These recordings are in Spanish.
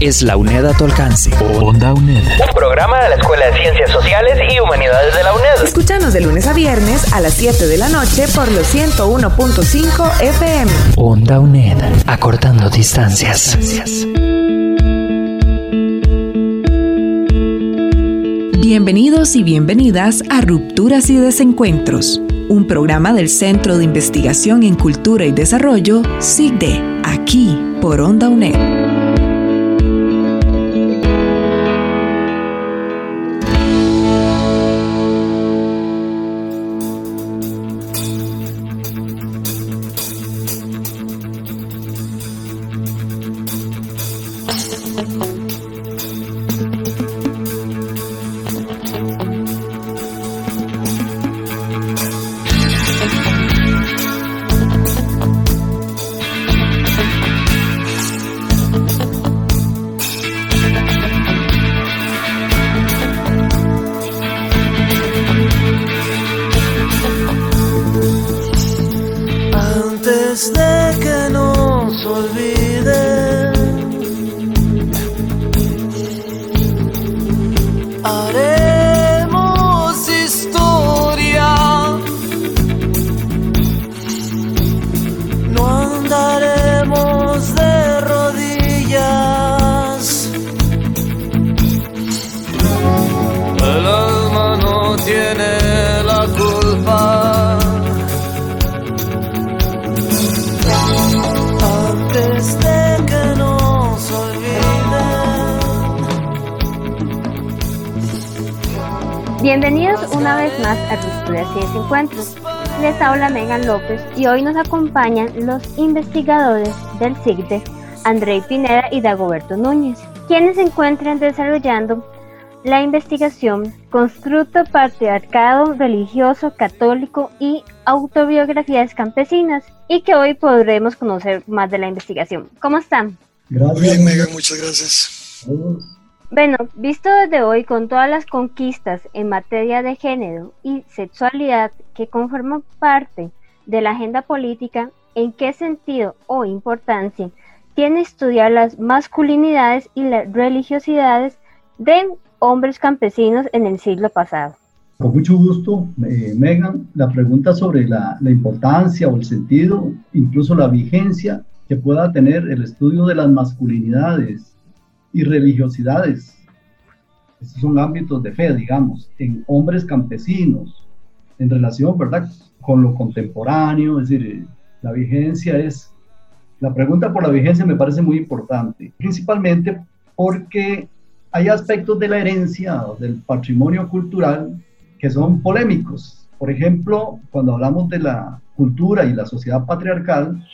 es la UNED a tu alcance. Onda UNED. Un programa de la Escuela de Ciencias Sociales y Humanidades de la UNED. Escúchanos de lunes a viernes a las 7 de la noche por los 101.5 FM. Onda UNED. Acortando distancias. Bienvenidos y bienvenidas a Rupturas y Desencuentros, un programa del Centro de Investigación en Cultura y Desarrollo, SIGDE, aquí por Onda UNED. Les habla Megan López y hoy nos acompañan los investigadores del CICDE, Andrei Pineda y Dagoberto Núñez, quienes se encuentran desarrollando la investigación Constructo Patriarcado Religioso Católico y Autobiografías Campesinas y que hoy podremos conocer más de la investigación. ¿Cómo están? Gracias. Bien, Megan, muchas gracias. Bueno, visto desde hoy con todas las conquistas en materia de género y sexualidad que conforman parte de la agenda política, ¿en qué sentido o importancia tiene estudiar las masculinidades y las religiosidades de hombres campesinos en el siglo pasado? Con mucho gusto, eh, Megan. La pregunta sobre la, la importancia o el sentido, incluso la vigencia que pueda tener el estudio de las masculinidades y religiosidades. Estos son ámbitos de fe, digamos, en hombres campesinos, en relación, ¿verdad?, con lo contemporáneo, es decir, la vigencia es, la pregunta por la vigencia me parece muy importante, principalmente porque hay aspectos de la herencia o del patrimonio cultural que son polémicos. Por ejemplo, cuando hablamos de la cultura y la sociedad patriarcal,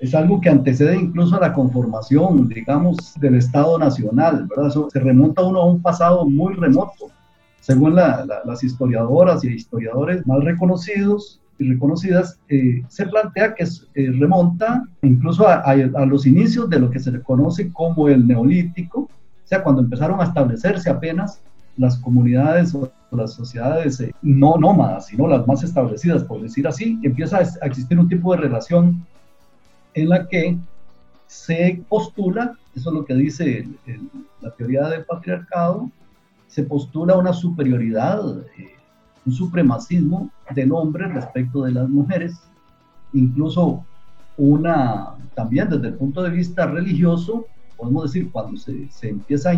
es algo que antecede incluso a la conformación, digamos, del Estado Nacional, ¿verdad? Eso se remonta uno a un pasado muy remoto. Según las historiadoras y historiadores más reconocidos y reconocidas, eh, se plantea que eh, remonta incluso a, los inicios de lo que se le conoce como el neolítico, o sea, cuando empezaron a establecerse apenas las comunidades o las sociedades eh, no nómadas, sino las más establecidas, por decir así, empieza a existir un tipo de relación en la que se postula, eso es lo que dice la teoría del patriarcado, se postula una superioridad, eh, un supremacismo del hombre respecto de las mujeres, incluso una, también desde el punto de vista religioso, podemos decir, cuando se, se empieza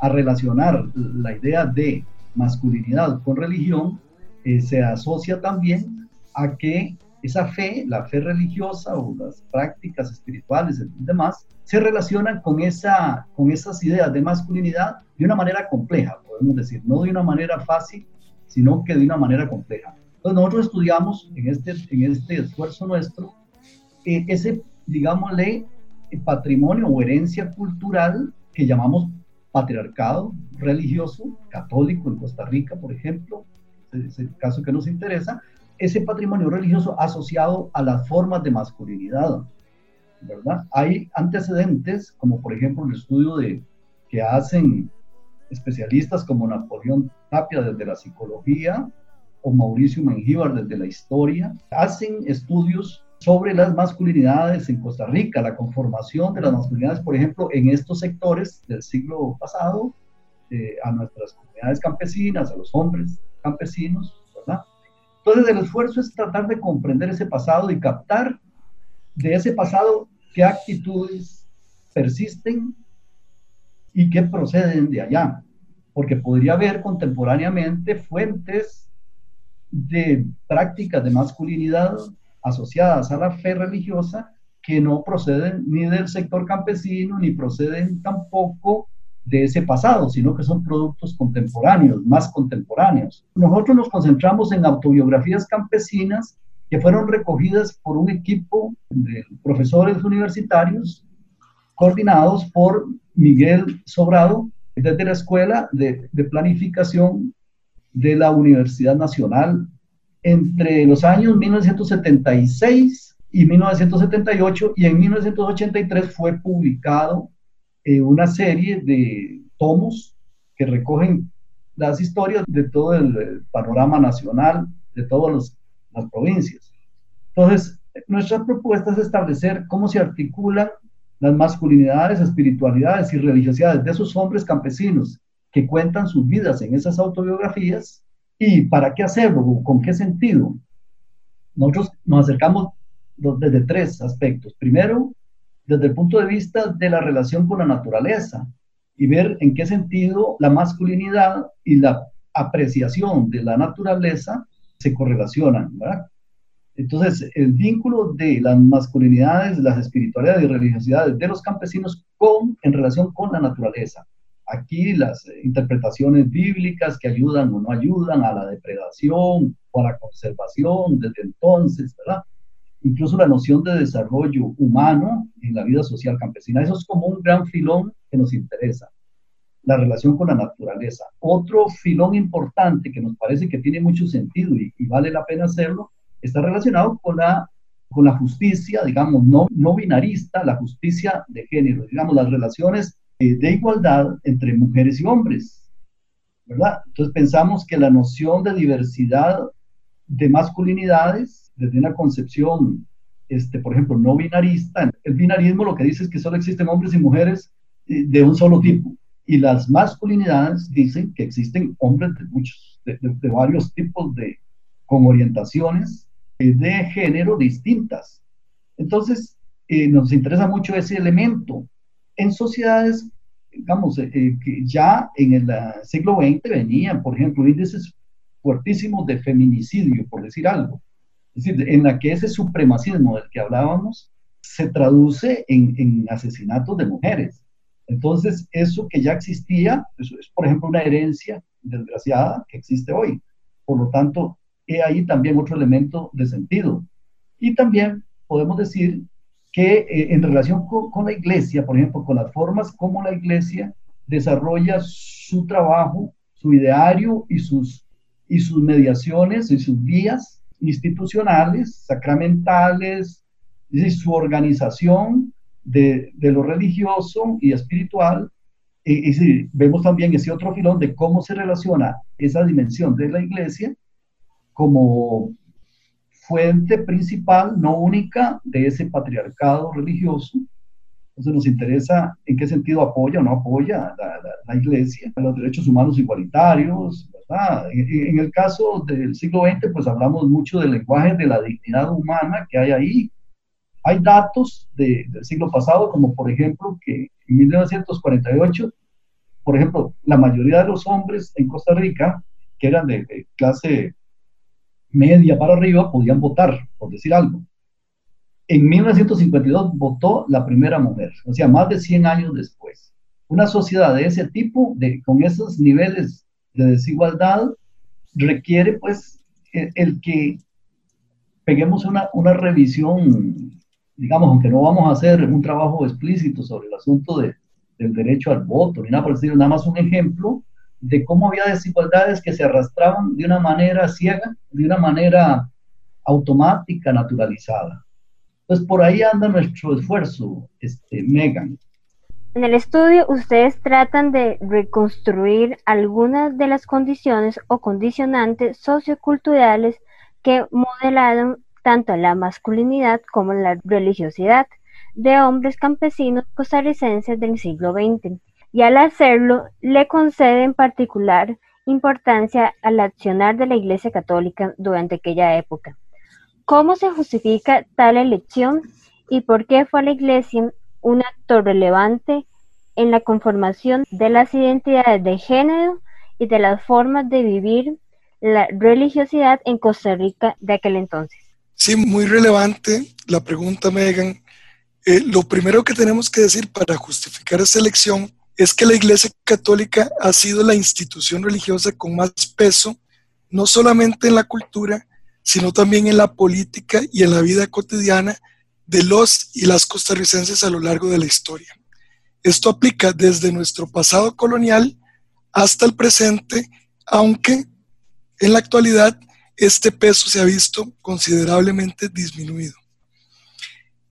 a relacionar la idea de masculinidad con religión, eh, se asocia también a que esa fe, la fe religiosa o las prácticas espirituales y demás, se relacionan con, esa, con esas ideas de masculinidad de una manera compleja, podemos decir, no de una manera fácil, sino que de una manera compleja. Entonces nosotros estudiamos en este, en este esfuerzo nuestro eh, ese, digámosle, patrimonio o herencia cultural que llamamos patriarcado religioso católico en Costa Rica, por ejemplo, es el caso que nos interesa, ese patrimonio religioso asociado a las formas de masculinidad, ¿verdad? Hay antecedentes, como por ejemplo el estudio de, que hacen especialistas como Napoleón Tapia desde la psicología o Mauricio Mengíbar desde la historia, hacen estudios sobre las masculinidades en Costa Rica, la conformación de las masculinidades, por ejemplo, en estos sectores del siglo pasado, eh, a nuestras comunidades campesinas, a los hombres campesinos. Entonces el esfuerzo es tratar de comprender ese pasado y captar de ese pasado qué actitudes persisten y qué proceden de allá, porque podría haber contemporáneamente fuentes de prácticas de masculinidad asociadas a la fe religiosa que no proceden ni del sector campesino ni proceden tampoco de ese pasado, sino que son productos contemporáneos, más contemporáneos. Nosotros nos concentramos en autobiografías campesinas que fueron recogidas por un equipo de profesores universitarios coordinados por Miguel Sobrado desde la Escuela de, Planificación de la Universidad Nacional entre los años 1976 y 1978 y en 1983 fue publicado eh, una serie de tomos que recogen las historias de todo el panorama nacional, de todas las provincias. Entonces, nuestra propuesta es establecer cómo se articulan las masculinidades, espiritualidades y religiosidades de esos hombres campesinos que cuentan sus vidas en esas autobiografías ¿Y para qué hacerlo? ¿Con qué sentido? Nosotros nos acercamos desde tres aspectos. Primero, desde el punto de vista de la relación con la naturaleza y ver en qué sentido la masculinidad y la apreciación de la naturaleza se correlacionan, ¿verdad? Entonces, el vínculo de las masculinidades, las espiritualidades y religiosidades de los campesinos con, en relación con la naturaleza aquí las interpretaciones bíblicas que ayudan o no ayudan a la depredación o a la conservación desde entonces, ¿verdad? Incluso la noción de desarrollo humano en la vida social campesina. Eso es como un gran filón que nos interesa, la relación con la naturaleza. Otro filón importante que nos parece que tiene mucho sentido y, vale la pena hacerlo, está relacionado con la, con la justicia, digamos, no, no binarista, la justicia de género, digamos, las relaciones eh, de igualdad entre mujeres y hombres, ¿verdad? Entonces pensamos que la noción de diversidad de masculinidades, desde una concepción, este, por ejemplo, no binarista, el binarismo lo que dice es que solo existen hombres y mujeres eh, de un solo tipo, y las masculinidades dicen que existen hombres de muchos, de, varios tipos de, con orientaciones eh, de género distintas. Entonces, nos interesa mucho ese elemento en sociedades, digamos, eh, eh, que ya en el siglo XX venían, por ejemplo, índices fuertísimos de feminicidio, por decir algo. Es decir, en la que ese supremacismo del que hablábamos se traduce en, asesinatos de mujeres. Entonces, eso que ya existía, eso es, por ejemplo, una herencia desgraciada que existe hoy. Por lo tanto, he ahí también otro elemento de sentido. Y también podemos decir que eh, en relación con, la iglesia, por ejemplo, con las formas como la iglesia desarrolla su trabajo, su ideario y sus, y sus mediaciones y sus vías institucionales, sacramentales, y su organización de, de lo religioso y espiritual. Y, y vemos también ese otro filón de cómo se relaciona esa dimensión de la iglesia como fuente principal, no única, de ese patriarcado religioso. Entonces nos interesa en qué sentido apoya o no apoya la, iglesia, los derechos humanos igualitarios, ¿verdad? En, el caso del siglo XX, pues hablamos mucho del lenguaje de la dignidad humana que hay ahí. Hay datos del siglo pasado, como por ejemplo que en 1948, por ejemplo, la mayoría de los hombres en Costa Rica, que eran de clase media para arriba podían votar, por decir algo. En 1952 votó la primera mujer, o sea, más de 100 años después. Una sociedad de ese tipo, con esos niveles de desigualdad, requiere pues el, que peguemos una, una, revisión, digamos, aunque no vamos a hacer un trabajo explícito sobre el asunto de, del derecho al voto, ni nada por decir, nada más un ejemplo de cómo había desigualdades que se arrastraban de una manera ciega, de una manera automática, naturalizada. Entonces, por ahí anda nuestro esfuerzo, este, Megan. En el estudio, ustedes tratan de reconstruir algunas de las condiciones o condicionantes socioculturales que modelaron tanto la masculinidad como la religiosidad de hombres campesinos costarricenses del siglo XX y al hacerlo le concede en particular importancia al accionar de la Iglesia Católica durante aquella época. ¿Cómo se justifica tal elección y por qué fue la Iglesia un actor relevante en la conformación de las identidades de género y de las formas de vivir la religiosidad en Costa Rica de aquel entonces? Sí, muy relevante la pregunta, Megan. Eh, lo primero que tenemos que decir para justificar esta elección es que la Iglesia Católica ha sido la institución religiosa con más peso, no solamente en la cultura, sino también en la política y en la vida cotidiana de los y las costarricenses a lo largo de la historia. Esto aplica desde nuestro pasado colonial hasta el presente, aunque en la actualidad este peso se ha visto considerablemente disminuido.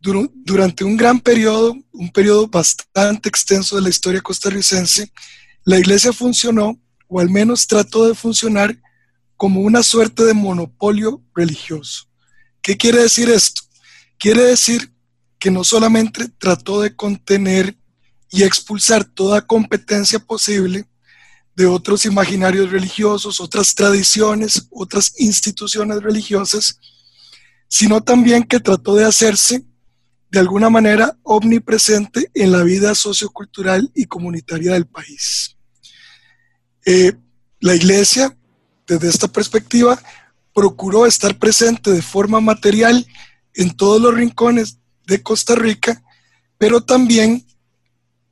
Durante un gran periodo, un periodo bastante extenso de la historia costarricense, la iglesia funcionó, o al menos trató de funcionar, como una suerte de monopolio religioso. ¿Qué quiere decir esto? Quiere decir que no solamente trató de contener y expulsar toda competencia posible, de otros imaginarios religiosos, otras tradiciones, otras instituciones religiosas, sino también que trató de hacerse de alguna manera omnipresente en la vida sociocultural y comunitaria del país. Eh, la iglesia, desde esta perspectiva, procuró estar presente de forma material en todos los rincones de Costa Rica, pero también,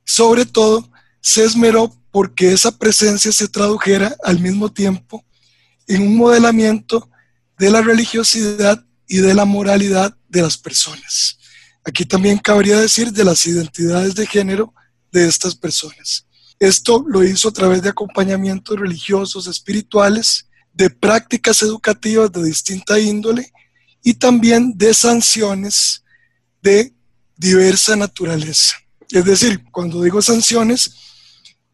sobre todo, se esmeró porque esa presencia se tradujera al mismo tiempo en un modelamiento de la religiosidad y de la moralidad de las personas. Aquí también cabría decir de las identidades de género de estas personas. Esto lo hizo a través de acompañamientos religiosos, espirituales, de prácticas educativas de distinta índole y también de sanciones de diversa naturaleza. Es decir, cuando digo sanciones,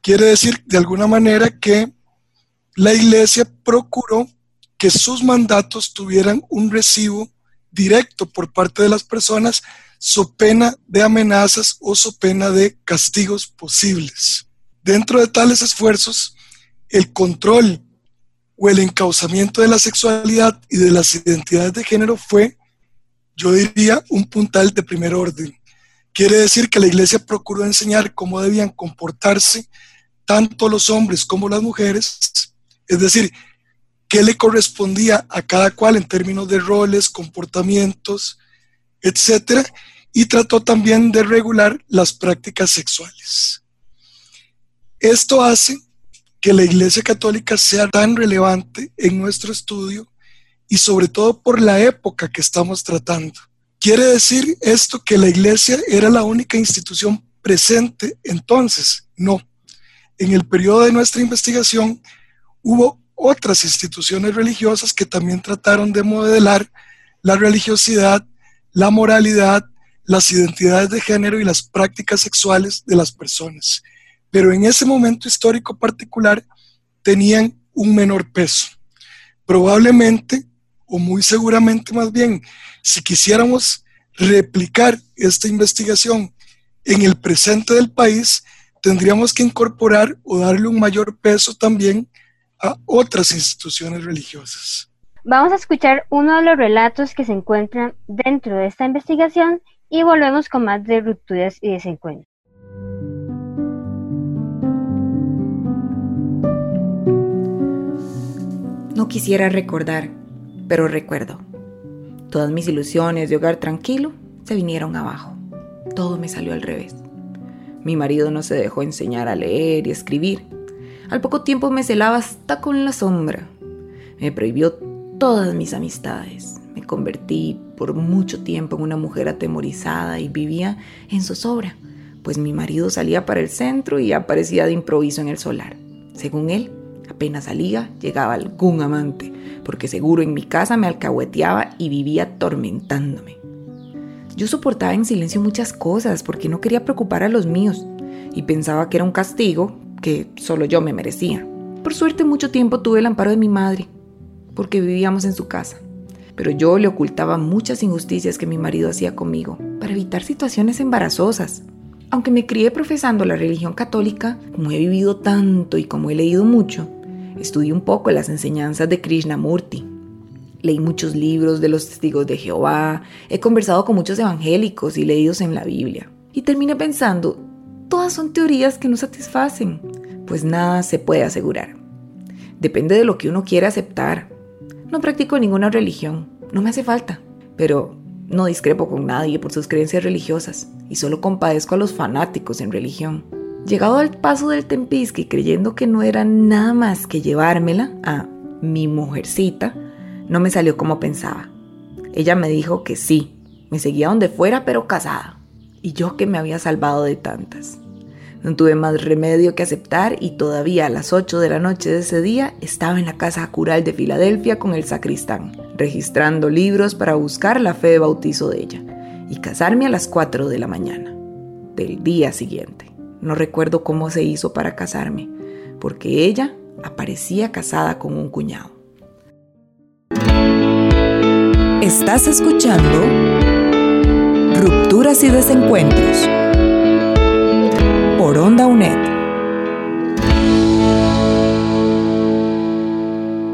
Quiere decir de alguna manera que la iglesia procuró que sus mandatos tuvieran un recibo directo por parte de las personas, so pena de amenazas o so pena de castigos posibles. Dentro de tales esfuerzos, el control el encauzamiento de la sexualidad y de las identidades de género fue, yo diría, un puntal de primer orden. Quiere decir que la iglesia procuró enseñar cómo debían comportarse tanto los hombres como las mujeres, es decir, qué le correspondía a cada cual en términos de roles, comportamientos, etcétera, y trató también de regular las prácticas sexuales. Esto hace que la Iglesia Católica sea tan relevante en nuestro estudio y sobre todo por la época que estamos tratando. ¿Quiere decir esto que la Iglesia era la única institución presente entonces? No en el periodo de nuestra investigación hubo otras instituciones religiosas que también trataron de modelar la religiosidad, la moralidad, las identidades de género y las prácticas sexuales de las personas. Pero en ese momento histórico particular tenían un menor peso. Probablemente, o muy seguramente más bien, si quisiéramos replicar esta investigación en el presente del país, tendríamos que incorporar o darle un mayor peso también a otras instituciones religiosas. Vamos a escuchar uno de los relatos que se encuentran dentro de esta investigación y volvemos con más de rupturas y desencuentros. No quisiera recordar, pero recuerdo. Todas mis ilusiones de hogar tranquilo se vinieron abajo. Todo me salió al revés. Mi marido no se dejó enseñar a leer y escribir. Al poco tiempo me celaba hasta con la sombra. Me prohibió todas mis amistades. Me convertí por mucho tiempo en una mujer atemorizada y vivía en zozobra, pues mi marido salía para el centro y aparecía de improviso en el solar. Según él, apenas salía, llegaba algún amante, porque seguro en mi casa me alcahueteaba y vivía atormentándome. Yo soportaba en silencio muchas cosas porque no quería preocupar a los míos y pensaba que era un castigo que solo yo me merecía. Por suerte mucho tiempo tuve el amparo de mi madre, porque vivíamos en su casa. Pero yo le ocultaba muchas injusticias que mi marido hacía conmigo para evitar situaciones embarazosas. Aunque me crié profesando la religión católica, como he vivido tanto y como he leído mucho, estudié un poco las enseñanzas de Krishnamurti. Leí muchos libros de los testigos de Jehová, he conversado con muchos evangélicos y leídos en la Biblia. Y terminé pensando, todas son teorías que no satisfacen, pues nada se puede asegurar. Depende de lo que uno quiera aceptar. No practico ninguna religión, no me hace falta, pero no discrepo con nadie por sus creencias religiosas y solo compadezco a los fanáticos en religión. Llegado al paso del Tempisque creyendo que no era nada más que llevármela a mi mujercita, no me salió como pensaba. Ella me dijo que sí, me seguía donde fuera pero casada, y yo que me había salvado de tantas. No tuve más remedio que aceptar y todavía a las 8 de la noche de ese día estaba en la casa cural de Filadelfia con el sacristán, registrando libros para buscar la fe de bautizo de ella y casarme a las 4 de la mañana del día siguiente. No recuerdo cómo se hizo para casarme, porque ella aparecía casada con un cuñado. Estás escuchando Rupturas y Desencuentros por Onda UNED.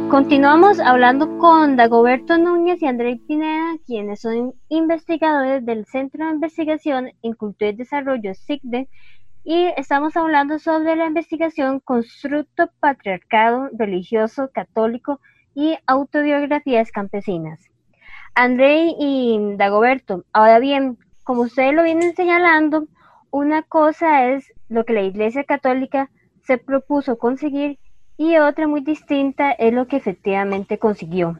Continuamos hablando con Dagoberto Núñez y André Pineda, quienes son investigadores del Centro de Investigación en Cultura y Desarrollo SICDE, y estamos hablando sobre la investigación Constructo Patriarcado Religioso Católico y Autobiografías Campesinas. André y Dagoberto, ahora bien, como ustedes lo vienen señalando, una cosa es lo que la Iglesia Católica se propuso conseguir y otra muy distinta es lo que efectivamente consiguió.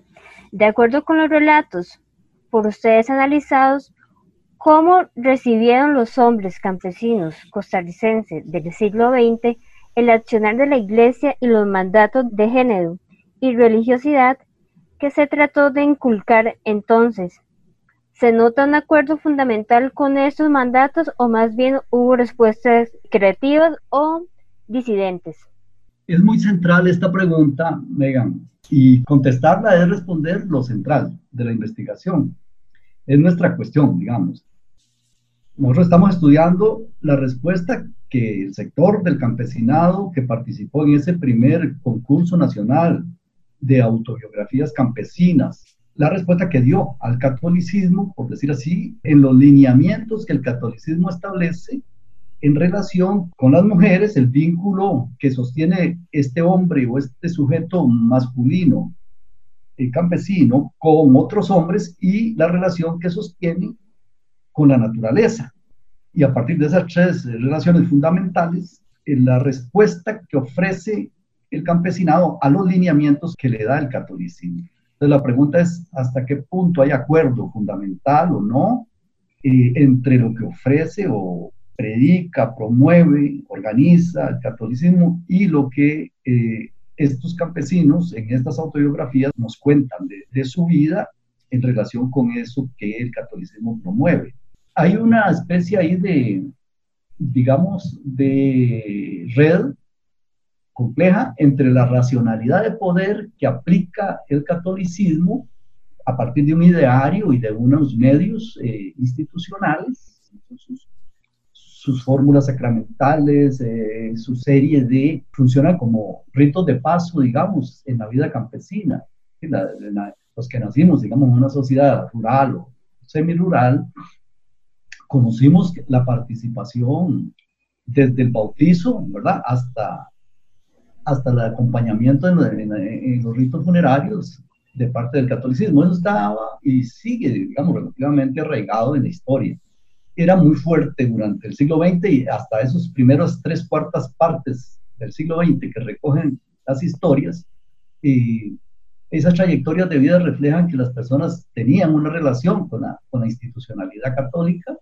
De acuerdo con los relatos por ustedes analizados, ¿cómo recibieron los hombres campesinos costarricenses del siglo XX el accionar de la Iglesia y los mandatos de género y religiosidad que se trató de inculcar entonces ¿Se nota un acuerdo fundamental con estos mandatos o más bien hubo respuestas creativas o disidentes? Es muy central esta pregunta, Megan, y contestarla es responder lo central de la investigación. Es nuestra cuestión, digamos. Nosotros estamos estudiando la respuesta que el sector del campesinado que participó en ese primer concurso nacional de autobiografías campesinas la respuesta que dio al catolicismo, por decir así, en los lineamientos que el catolicismo establece en relación con las mujeres, el vínculo que sostiene este hombre o este sujeto masculino, el campesino, con otros hombres y la relación que sostiene con la naturaleza. Y a partir de esas tres relaciones fundamentales, la respuesta que ofrece el campesinado a los lineamientos que le da el catolicismo. Entonces la pregunta es hasta qué punto hay acuerdo fundamental o no eh, entre lo que ofrece o predica, promueve, organiza el catolicismo y lo que eh, estos campesinos en estas autobiografías nos cuentan de, su vida en relación con eso que el catolicismo promueve. Hay una especie ahí de, digamos, de red compleja entre la racionalidad de poder que aplica el catolicismo a partir de un ideario y de unos medios eh, institucionales, fórmulas sacramentales, eh, su serie de, funcionan como ritos de paso, digamos, en la vida campesina. los que nacimos, digamos, en una sociedad rural o semirural, conocimos la participación desde el bautizo, ¿verdad? Hasta hasta el acompañamiento en, los ritos funerarios de parte del catolicismo. Eso estaba y sigue, digamos, relativamente arraigado en la historia. Era muy fuerte durante el siglo XX y hasta esos primeros tres cuartas partes del siglo XX que recogen las historias. Y esas trayectorias de vida reflejan que las personas tenían una relación con la, con la institucionalidad católica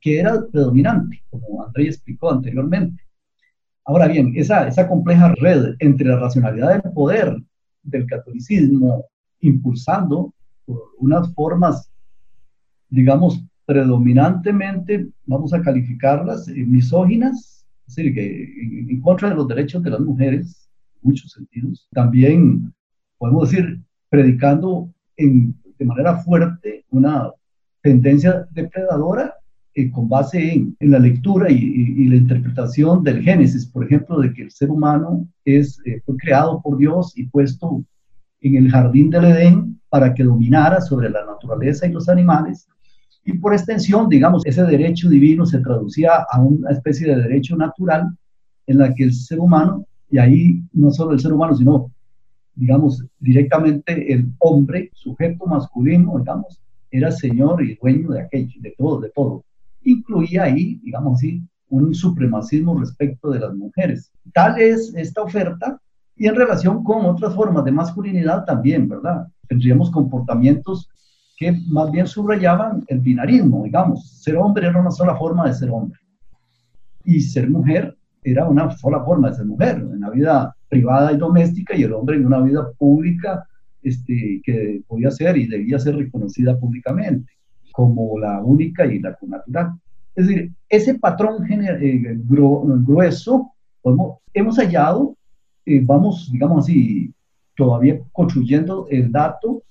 que era predominante, como André explicó anteriormente. Ahora bien, esa, esa compleja red entre la racionalidad del poder del catolicismo impulsando unas formas, digamos, predominantemente, vamos a calificarlas, eh, misóginas, es decir, que en, contra de los derechos de las mujeres, en muchos sentidos. También, podemos decir, predicando de manera fuerte una tendencia depredadora eh, con base en, la lectura y, y, la interpretación del Génesis, por ejemplo, de que el ser humano es, eh, fue creado por Dios y puesto en el jardín del Edén para que dominara sobre la naturaleza y los animales. Y por extensión, digamos, ese derecho divino se traducía a una especie de derecho natural en la que el ser humano, y ahí no solo el ser humano, sino, digamos, directamente el hombre, sujeto masculino, digamos, era señor y dueño de aquello, de todo, de todo. Incluía ahí, digamos así, un supremacismo respecto de las mujeres. Tal es esta oferta y en relación con otras formas de masculinidad también, ¿verdad? Tendríamos comportamientos que más bien subrayaban el binarismo, digamos. Ser hombre era una sola forma de ser hombre. Y ser mujer era una sola forma de ser mujer, en la vida privada y doméstica, y el hombre en una vida pública este, que podía ser y debía ser reconocida públicamente como la única y la natural. Es decir, ese patrón eh, grueso hemos hallado eh, vamos, digamos así, todavía construyendo el dato,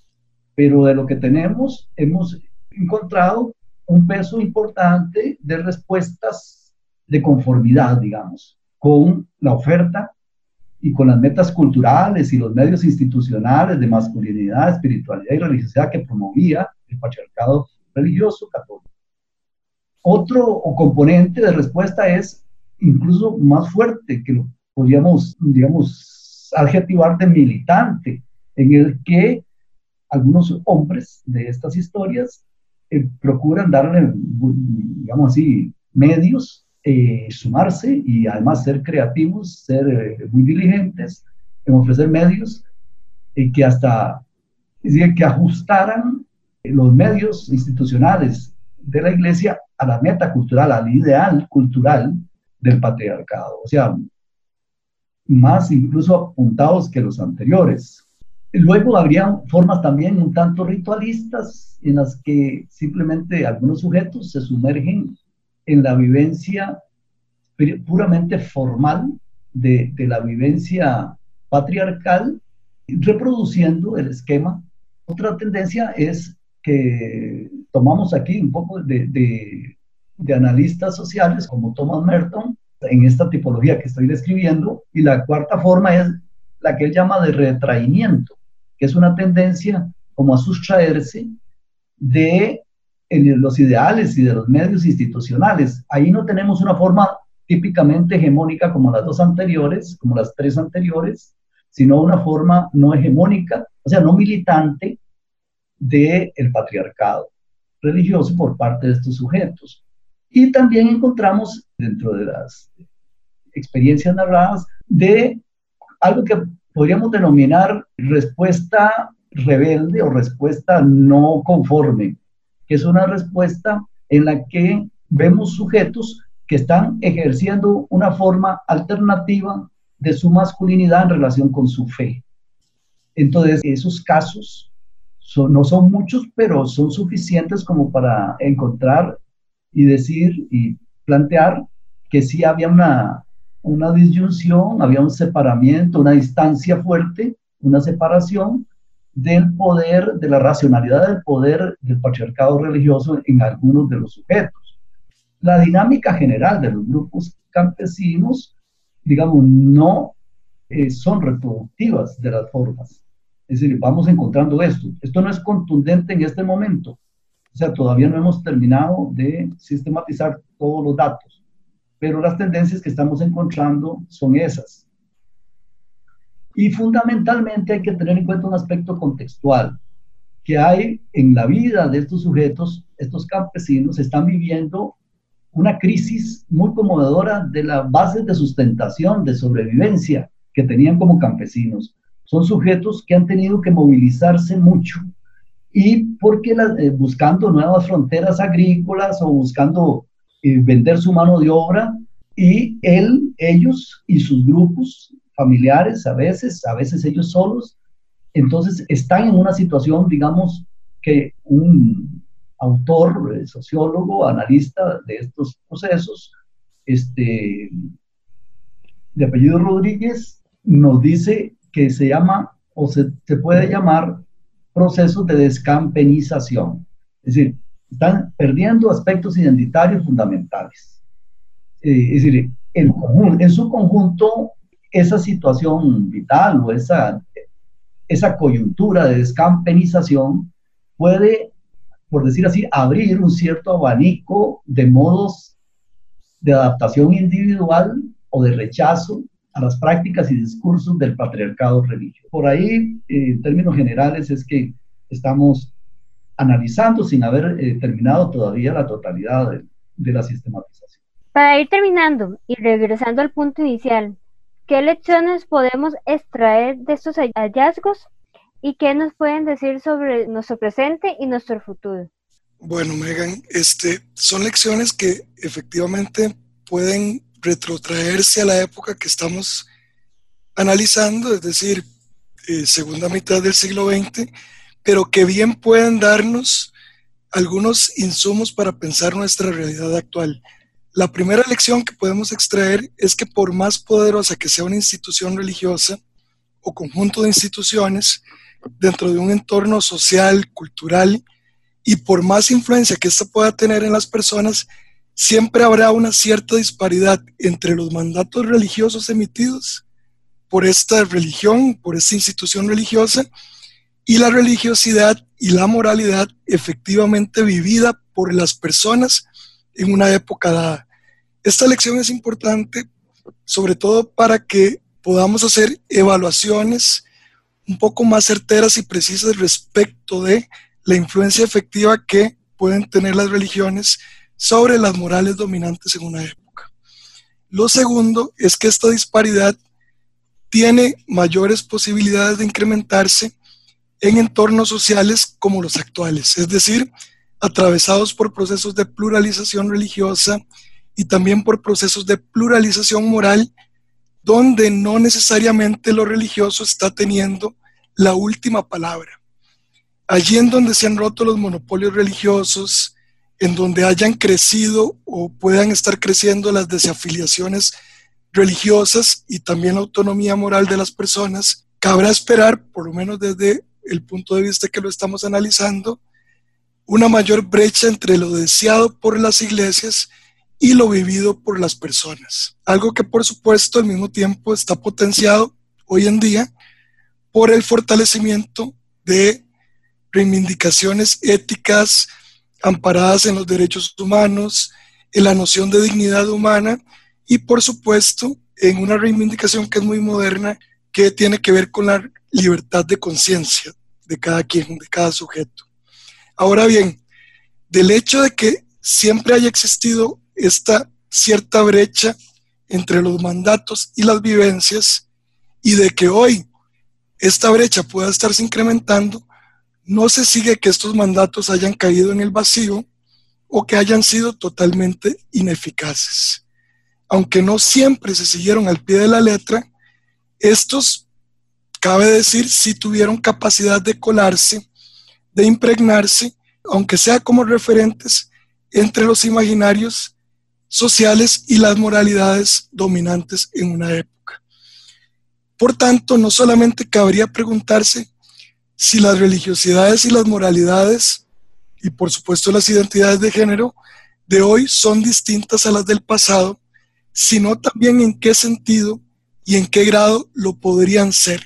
pero de lo que tenemos hemos encontrado un peso importante de respuestas de conformidad, digamos, con la oferta y con las metas culturales y los medios institucionales de masculinidad, espiritualidad y religiosidad que promovía el patriarcado religioso católico. Otro componente de respuesta es incluso más fuerte que lo podríamos, digamos, adjetivar de militante, en el que algunos hombres de estas historias eh, procuran darle, digamos así, medios, eh, sumarse y además ser creativos, ser eh, muy diligentes en ofrecer medios que hasta, es que ajustaran los medios institucionales de la iglesia a la meta cultural, al ideal cultural del patriarcado. O sea, más incluso apuntados que los anteriores. Luego habría formas también un tanto ritualistas en las que simplemente algunos sujetos se sumergen en la vivencia puramente formal de, la vivencia patriarcal, reproduciendo el esquema. Otra tendencia es que tomamos aquí un poco de, de analistas sociales como Thomas Merton, en esta tipología que estoy describiendo. Y la cuarta forma es la que él llama de retraimiento, que es una tendencia como a sustraerse de los ideales y de los medios institucionales. Ahí no tenemos una forma típicamente hegemónica como las dos anteriores, como las tres anteriores, sino una forma no hegemónica, o sea, no militante del el patriarcado religioso por parte de estos sujetos. Y también encontramos dentro de las experiencias narradas de algo que podríamos denominar respuesta rebelde o respuesta no conforme, que es una respuesta en la que vemos sujetos que están ejerciendo una forma alternativa de su masculinidad en relación con su fe. Entonces, esos casos no son muchos, pero son suficientes como para encontrar y decir y plantear que sí había una, una disyunción, había un separamiento, una distancia fuerte, una separación del poder, de la racionalidad del poder del patriarcado religioso en algunos de los sujetos. La dinámica general de los grupos campesinos, digamos, no eh, son reproductivas de las formas. Es decir, vamos encontrando esto. Esto no es contundente en este momento, o sea, todavía no hemos terminado de sistematizar todos los datos, pero las tendencias que estamos encontrando son esas. Y fundamentalmente hay que tener en cuenta un aspecto contextual, que hay en la vida de estos sujetos, estos campesinos están viviendo una crisis muy conmovedora de las bases de sustentación, de sobrevivencia que tenían como campesinos. Son sujetos que han tenido que movilizarse mucho y porque eh, buscando nuevas fronteras agrícolas o buscando vender su mano de obra y él, ellos y sus grupos familiares a veces, a veces ellos solos, entonces están en una situación, digamos, que un autor, eh, sociólogo, analista de estos procesos, este, de apellido Rodríguez, nos dice que se llama o se, se puede llamar procesos de descampenización. Es decir, están perdiendo aspectos identitarios fundamentales. Eh, es decir, en, su conjunto, esa situación vital o esa, esa coyuntura de descampenización puede, por decir así, abrir un cierto abanico de modos de adaptación individual o de rechazo a las prácticas y discursos del patriarcado religioso. Por ahí, eh, en términos generales, es que estamos analizando sin haber eh, terminado todavía la totalidad de, de la sistematización. Para ir terminando y regresando al punto inicial, ¿qué lecciones podemos extraer de estos hallazgos y qué nos pueden decir sobre nuestro presente y nuestro futuro? Bueno, Megan, este, son lecciones que efectivamente pueden retrotraerse a la época que estamos analizando, es decir, eh, segunda mitad del siglo XX, pero que bien pueden darnos algunos insumos para pensar nuestra realidad actual. La primera lección que podemos extraer es que por más poderosa que sea una institución religiosa o conjunto de instituciones dentro de un entorno social, cultural, y por más influencia que ésta pueda tener en las personas, siempre habrá una cierta disparidad entre los mandatos religiosos emitidos por esta religión, por esta institución religiosa, y la religiosidad y la moralidad efectivamente vivida por las personas en una época dada. Esta lección es importante sobre todo para que podamos hacer evaluaciones un poco más certeras y precisas respecto de la influencia efectiva que pueden tener las religiones sobre las morales dominantes en una época. Lo segundo es que esta disparidad tiene mayores posibilidades de incrementarse en entornos sociales como los actuales, es decir, atravesados por procesos de pluralización religiosa y también por procesos de pluralización moral, donde no necesariamente lo religioso está teniendo la última palabra. Allí en donde se han roto los monopolios religiosos, en donde hayan crecido o puedan estar creciendo las desafiliaciones religiosas y también la autonomía moral de las personas, cabrá esperar, por lo menos desde el punto de vista que lo estamos analizando, una mayor brecha entre lo deseado por las iglesias y lo vivido por las personas. Algo que por supuesto al mismo tiempo está potenciado hoy en día por el fortalecimiento de reivindicaciones éticas, amparadas en los derechos humanos, en la noción de dignidad humana y por supuesto en una reivindicación que es muy moderna que tiene que ver con la libertad de conciencia de cada quien, de cada sujeto. Ahora bien, del hecho de que siempre haya existido esta cierta brecha entre los mandatos y las vivencias y de que hoy esta brecha pueda estarse incrementando, no se sigue que estos mandatos hayan caído en el vacío o que hayan sido totalmente ineficaces. Aunque no siempre se siguieron al pie de la letra, estos, cabe decir, sí tuvieron capacidad de colarse, de impregnarse, aunque sea como referentes entre los imaginarios sociales y las moralidades dominantes en una época. Por tanto, no solamente cabría preguntarse si las religiosidades y las moralidades, y por supuesto las identidades de género, de hoy son distintas a las del pasado, sino también en qué sentido y en qué grado lo podrían ser.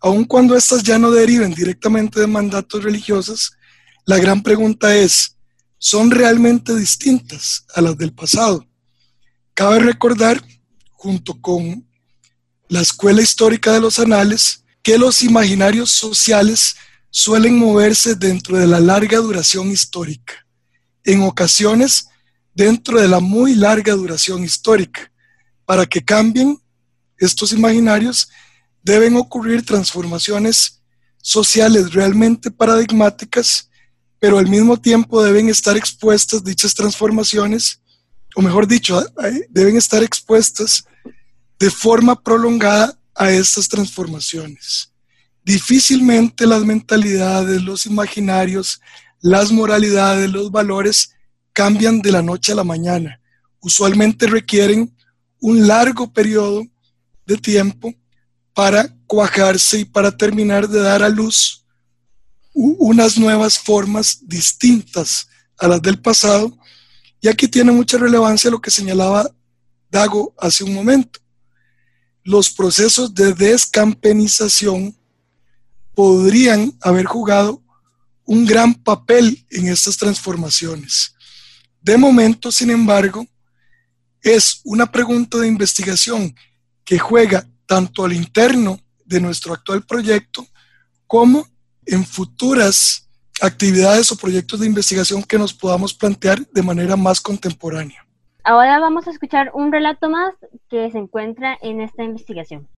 Aun cuando éstas ya no deriven directamente de mandatos religiosos, la gran pregunta es, ¿son realmente distintas a las del pasado? Cabe recordar, junto con la escuela histórica de los anales, que los imaginarios sociales suelen moverse dentro de la larga duración histórica, en ocasiones dentro de la muy larga duración histórica. Para que cambien estos imaginarios deben ocurrir transformaciones sociales realmente paradigmáticas, pero al mismo tiempo deben estar expuestas dichas transformaciones o mejor dicho, deben estar expuestas de forma prolongada a estas transformaciones. Difícilmente las mentalidades, los imaginarios, las moralidades, los valores cambian de la noche a la mañana. Usualmente requieren un largo periodo de tiempo para cuajarse y para terminar de dar a luz unas nuevas formas distintas a las del pasado. Y aquí tiene mucha relevancia lo que señalaba Dago hace un momento. Los procesos de descampenización podrían haber jugado un gran papel en estas transformaciones. De momento, sin embargo, es una pregunta de investigación que juega tanto al interno de nuestro actual proyecto como en futuras actividades o proyectos de investigación que nos podamos plantear de manera más contemporánea. Ahora vamos a escuchar un relato más que se encuentra en esta investigación.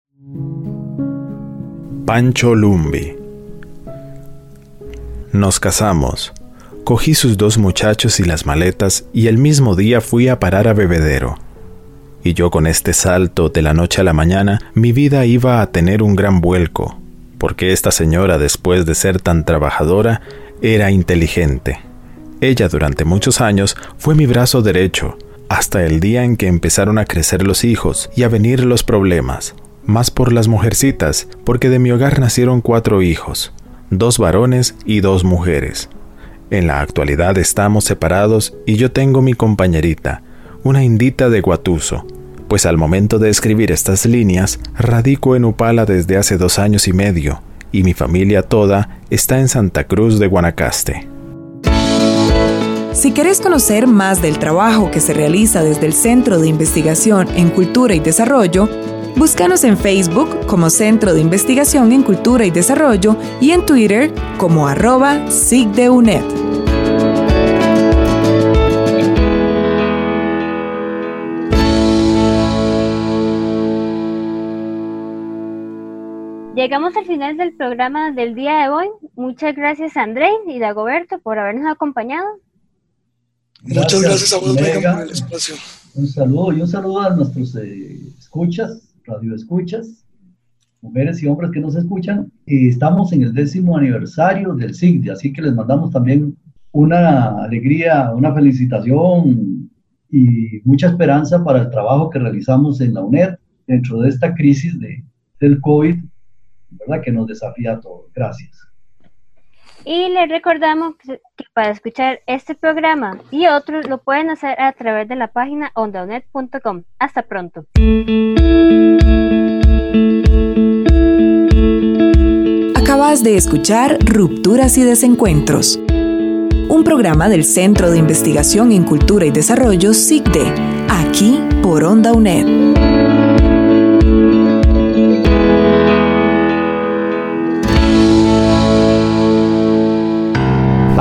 Pancho Lumbi. Nos casamos. Cogí sus dos muchachos y las maletas y el mismo día fui a parar a Bebedero. Y yo con este salto de la noche a la mañana, mi vida iba a tener un gran vuelco, porque esta señora, después de ser tan trabajadora, era inteligente. Ella durante muchos años fue mi brazo derecho, hasta el día en que empezaron a crecer los hijos y a venir los problemas, más por las mujercitas, porque de mi hogar nacieron cuatro hijos, dos varones y dos mujeres. En la actualidad estamos separados y yo tengo mi compañerita, una indita de Guatuso, pues al momento de escribir estas líneas radico en Upala desde hace dos años y medio, y mi familia toda está en Santa Cruz de Guanacaste. Si querés conocer más del trabajo que se realiza desde el Centro de Investigación en Cultura y Desarrollo, Búscanos en Facebook como Centro de Investigación en Cultura y Desarrollo y en Twitter como arroba SIGDEUNED. Llegamos al final del programa del día de hoy. Muchas gracias André y Dagoberto por habernos acompañado. Muchas gracias a vos, Megan, por el espacio. Un saludo y un saludo a nuestros eh, escuchas radio escuchas, mujeres y hombres que nos escuchan. Y estamos en el décimo aniversario del SIGDE, así que les mandamos también una alegría, una felicitación y mucha esperanza para el trabajo que realizamos en la UNED dentro de esta crisis de, del COVID, ¿verdad? Que nos desafía a todos. Gracias. Y les recordamos que para escuchar este programa y otros lo pueden hacer a través de la página ondaunet.com. Hasta pronto. Acabas de escuchar Rupturas y Desencuentros, un programa del Centro de Investigación en Cultura y Desarrollo SICDE, aquí por Onda UNED.